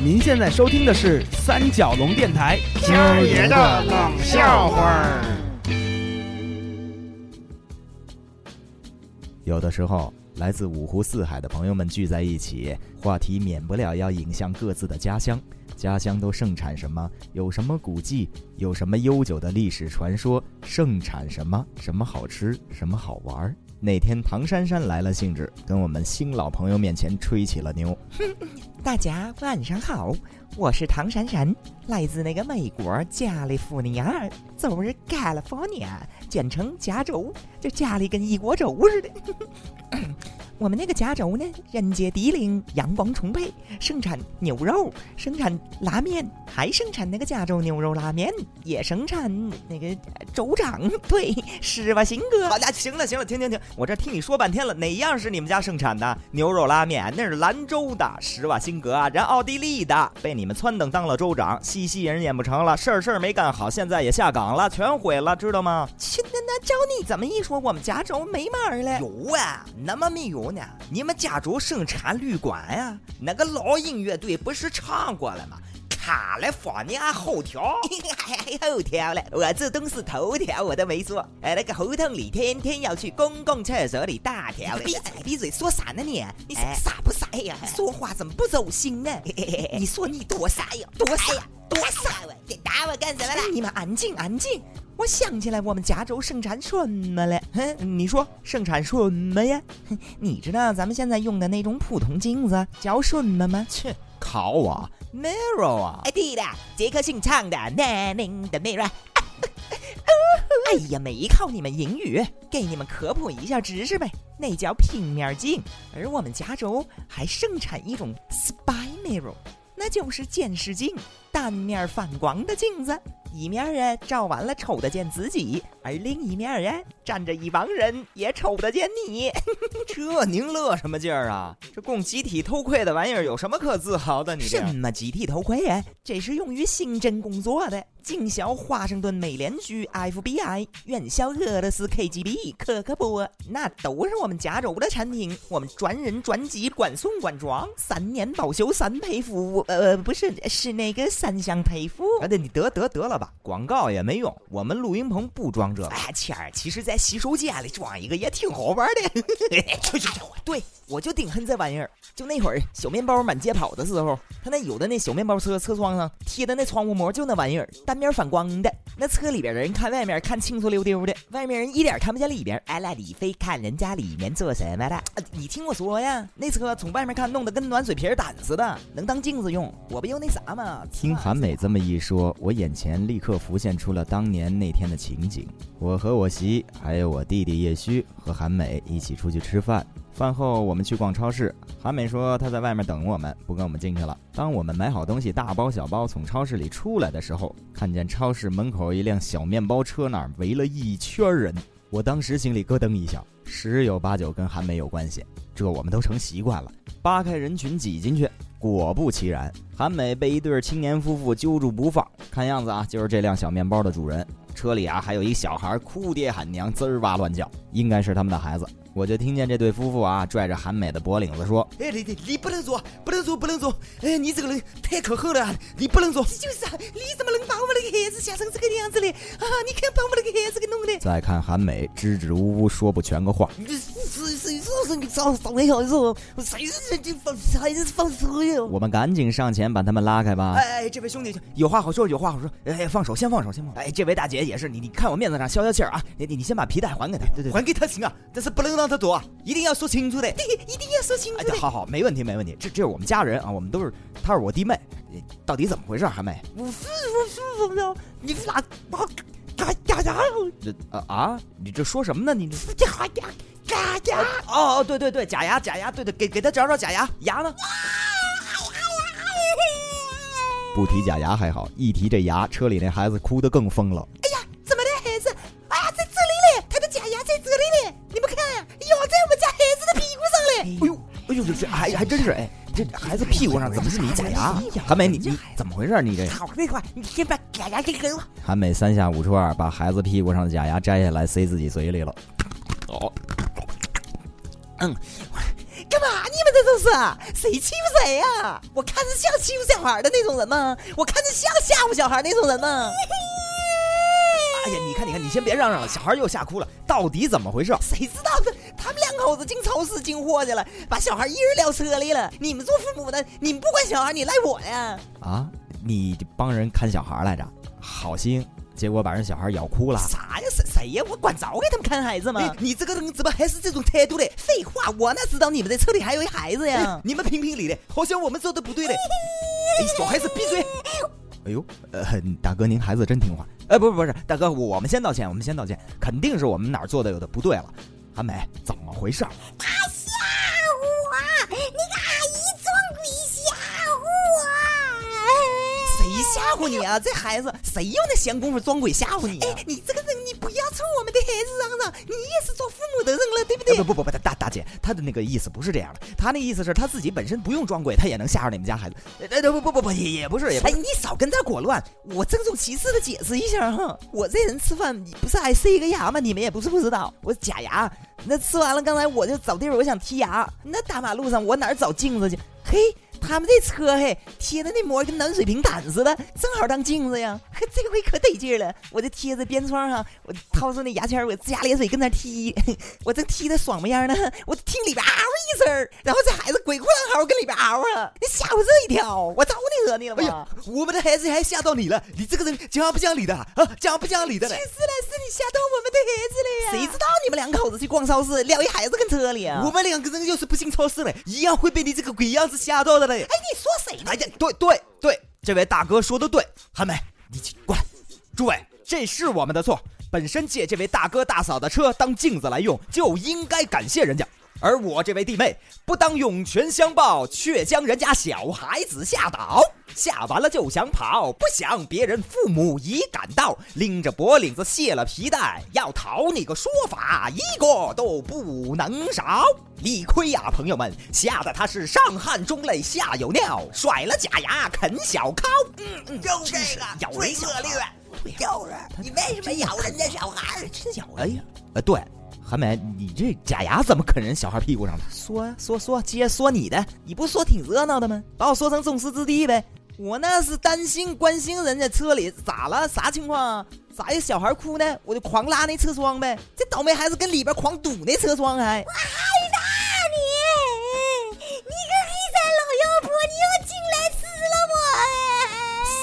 您现在收听的是三角龙电台今儿爷的冷笑话儿。有的时候，来自五湖四海的朋友们聚在一起，话题免不了要引向各自的家乡。家乡都盛产什么？有什么古迹？有什么悠久的历史传说？盛产什么？什么好吃？什么好玩？那天，唐珊珊来了兴致，跟我们新老朋友面前吹起了牛。大家晚上好，我是唐珊珊，来自那个美国加利福尼亚，就是 California，简称加州，就家里跟一锅粥似的。我们那个加州呢，人杰地灵，阳光充沛，盛产牛肉，生产拉面，还生产那个加州牛肉拉面，也生产那个州长，对，施瓦辛格。好家行了行了，停停停，我这听你说半天了，哪样是你们家盛产的牛肉拉面？那是兰州的，施瓦辛格啊，人奥地利的，被你们撺掇当了州长，西西人演不成了，事儿事儿没干好，现在也下岗了，全毁了，知道吗？亲，那那照你怎么一说，我们加州没门儿了。有啊，那么没有呢？你们加州生产旅馆呀？那个老鹰乐队不是唱过了吗？卡来放你后条，后条了，我这都是头条，我都没说。哎，那个胡同里天天要去公共厕所里大条。闭嘴闭嘴，说啥呢你？你傻不傻呀？说话怎么不走心呢？你说你多傻呀？多傻呀？多傻呀？你打我干什么了？你们安静安静。我想起来，我们加州盛产什么了？哼，你说盛产什么呀？哼你知道咱们现在用的那种普通镜子叫什么吗？切，考啊，mirror 啊！哎，对的，杰克逊唱的《Man 的 Mirror》。哎呀，没考你们英语，给你们科普一下知识呗。那叫平面镜，而我们加州还盛产一种 Spy Mirror，那就是监视镜，单面反光的镜子。一面啊照完了瞅得见自己，而另一面啊站着一帮人也瞅得见你。这您乐什么劲儿啊？这供集体偷窥的玩意儿有什么可自豪的？你什么集体偷窥啊？这是用于刑侦工作的。警校华盛顿美联局 FBI，院校俄罗斯 KGB 科克波，那都是我们加州的产品。我们专人专机管送管装，三年保修三赔服务。呃，不是，是那个三项赔付。啊，对，你得得得了吧，广告也没用。我们录音棚不装这个。哎，谦儿，其实，在洗手间里装一个也挺好玩的。去去去，对，我就顶恨这玩意儿。就那会儿小面包满街跑的时候，他那有的那小面包车车窗上贴的那窗户膜，就那玩意儿单面反光的。那车里边的人看外面看清楚溜丢的，外面人一点看不见里边。哎，那你非看人家里面做什么的？你听我说呀，那车从外面看弄得跟暖水瓶胆似的，能当镜子用。我不就那啥吗？听韩美这么一说，我眼前立刻浮现出了当年那天的情景。我和我媳还有我弟弟叶虚和韩美一起出去吃饭。饭后我们去逛超市，韩美说她在外面等我们，不跟我们进去了。当我们买好东西，大包小包从超市里出来的时候，看见超市门口一辆小面包车那儿围了一圈人，我当时心里咯噔一下，十有八九跟韩美有关系。这我们都成习惯了，扒开人群挤进去，果不其然，韩美被一对青年夫妇揪住不放，看样子啊就是这辆小面包的主人。车里啊还有一小孩哭爹喊娘，滋儿哇乱叫，应该是他们的孩子。我就听见这对夫妇啊拽着韩美的脖领子说：“哎，你你你不能走，不能走，不能走！哎，你这个人太可恨了，你不能走。就是啊，你怎么能把我们的孩子吓成这个样子呢啊？你看把我们那个孩子给弄的。再看韩美支支吾吾说不全个话。谁谁说是你早早的孩子？谁是你放孩子放车呀？我们赶紧上前把他们拉开吧。哎哎，这位兄弟有话好说，有话好说。哎，放手，先放手，先放手。哎，这位大姐也是，你你看我面子上消消气儿啊。你你你先把皮带还给他，对对，还给他行啊，但是不能让他做，一定要说清楚的。对，一定要说清楚的。好好，没问题，没问题。这这是我们家人啊，我们都是，他是我弟妹，到底怎么回事？韩美，我是我是怎么？你咋把嘎嘎嘎？这啊啊！你这说什么呢？你这嘎嘎嘎嘎！哦哦，对对对，假牙假牙，对对，给给他找找假牙，牙呢？不提假牙还好，一提这牙，车里那孩子哭得更疯了。还还真是哎，这孩子屁股上怎么是你假牙？韩美，你你怎么回事？你这好那块，你先把假牙给给我。韩美三下五除二把孩子屁股上的假牙摘下来塞自己嘴里了。哦，嗯，干嘛你们这都是？谁欺负谁呀？我看着像欺负小孩的那种人吗？我看着像吓唬小孩那种人吗？哎呀，你看，你看，你先别嚷嚷了，小孩又吓哭了，到底怎么回事？谁知道呢？他们两口子进超市进货去了，把小孩一人撂车里了。你们做父母的，你们不管小孩，你赖我呀？啊，你帮人看小孩来着，好心，结果把人小孩咬哭了。啥呀？谁谁呀？我管着给他们看孩子吗？你这个人怎么还是这种态度嘞？废话，我哪知道你们在车里还有一孩子呀？你们评评理的，好像我们做的不对嘞。哎，小孩子闭嘴！哎呦，呃，大哥，您孩子真听话。哎，不不不是，大哥，我们先道歉，我们先道歉，肯定是我们哪儿做的有的不对了。韩美，怎么回事？他吓唬我，那个阿姨装鬼吓唬我。谁吓唬你啊？这孩子谁用那闲工夫装鬼吓唬你？哎，你这个人，你不要冲我们的孩子嚷嚷，你也是做父母的人了，对不对？不不不不，大大姐，他的那个意思不是这样的，他那意思是他自己本身不用装鬼，他也能吓着你们家孩子。哎，不不不不，也也不是，也哎，你少跟这裹乱，我郑重其事的解释一下哈，我这人吃饭不是爱塞一个牙吗？你们也不是不知道，我假牙。那吃完了，刚才我就找地儿，我想剔牙。那大马路上，我哪儿找镜子去？嘿。他们这车嘿贴的那膜跟暖水瓶胆似的，正好当镜子呀。这回可得劲了，我就贴在边窗上，我掏出那牙签，我龇牙咧嘴跟那踢，我正踢的爽么样呢，我听里边嗷一声，然后这孩子鬼哭狼嚎跟里边嗷啊，你吓我这一跳，我招你惹你了吗？哎呀，我们的孩子还吓到你了，你这个人讲不讲理的啊？讲不讲理的嘞？是了，是你吓到我们的孩子了呀。谁知道你们两口子去逛超市撂一孩子跟车里啊？我们两个人要是不进超市了，一样会被你这个鬼样子吓到的嘞。哎，你说谁呢？哎呀，对对对，这位大哥说的对，韩梅，你过来。诸位，这是我们的错，本身借这位大哥大嫂的车当镜子来用，就应该感谢人家。而我这位弟妹，不当涌泉相报，却将人家小孩子吓倒，吓完了就想跑，不想别人父母已赶到，拎着脖领子卸了皮带，要讨你个说法，一个都不能少。理亏呀，朋友们，吓得他是上汗中泪下有尿，甩了假牙啃小烤。嗯嗯，就这个咬人策略，就是你为什么咬人家小孩？真咬人呀！呃，对。韩美，你这假牙怎么啃人小孩屁股上的？说呀，说说，接着说你的，你不说挺热闹的吗？把我说成众矢之的呗。我那是担心关心人家车里咋了，啥情况啊？咋有小孩哭呢？我就狂拉那车窗呗。这倒霉孩子跟里边狂堵那车窗还。我害怕你，你个黑山老妖婆，你要进来吃了我？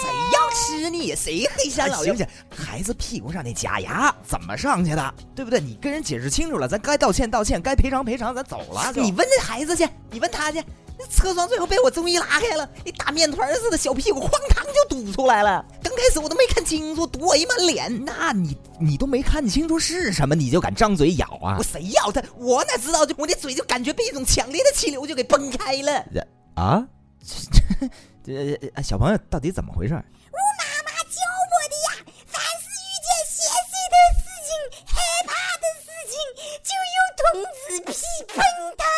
谁要吃你？谁黑山老妖？行行。孩子屁股上那假牙怎么上去的？对不对？你跟人解释清楚了，咱该道歉道歉，该赔偿赔偿，咱走了。你问那孩子去，你问他去。那车窗最后被我终于拉开了，一大面团似的小屁股哐当就堵出来了。刚开始我都没看清楚，堵我一满脸。那你你都没看清楚是什么，你就敢张嘴咬啊？我谁咬他？我哪知道？就我的嘴就感觉被一种强烈的气流就给崩开了。啊？这这小朋友到底怎么回事？子屁喷他。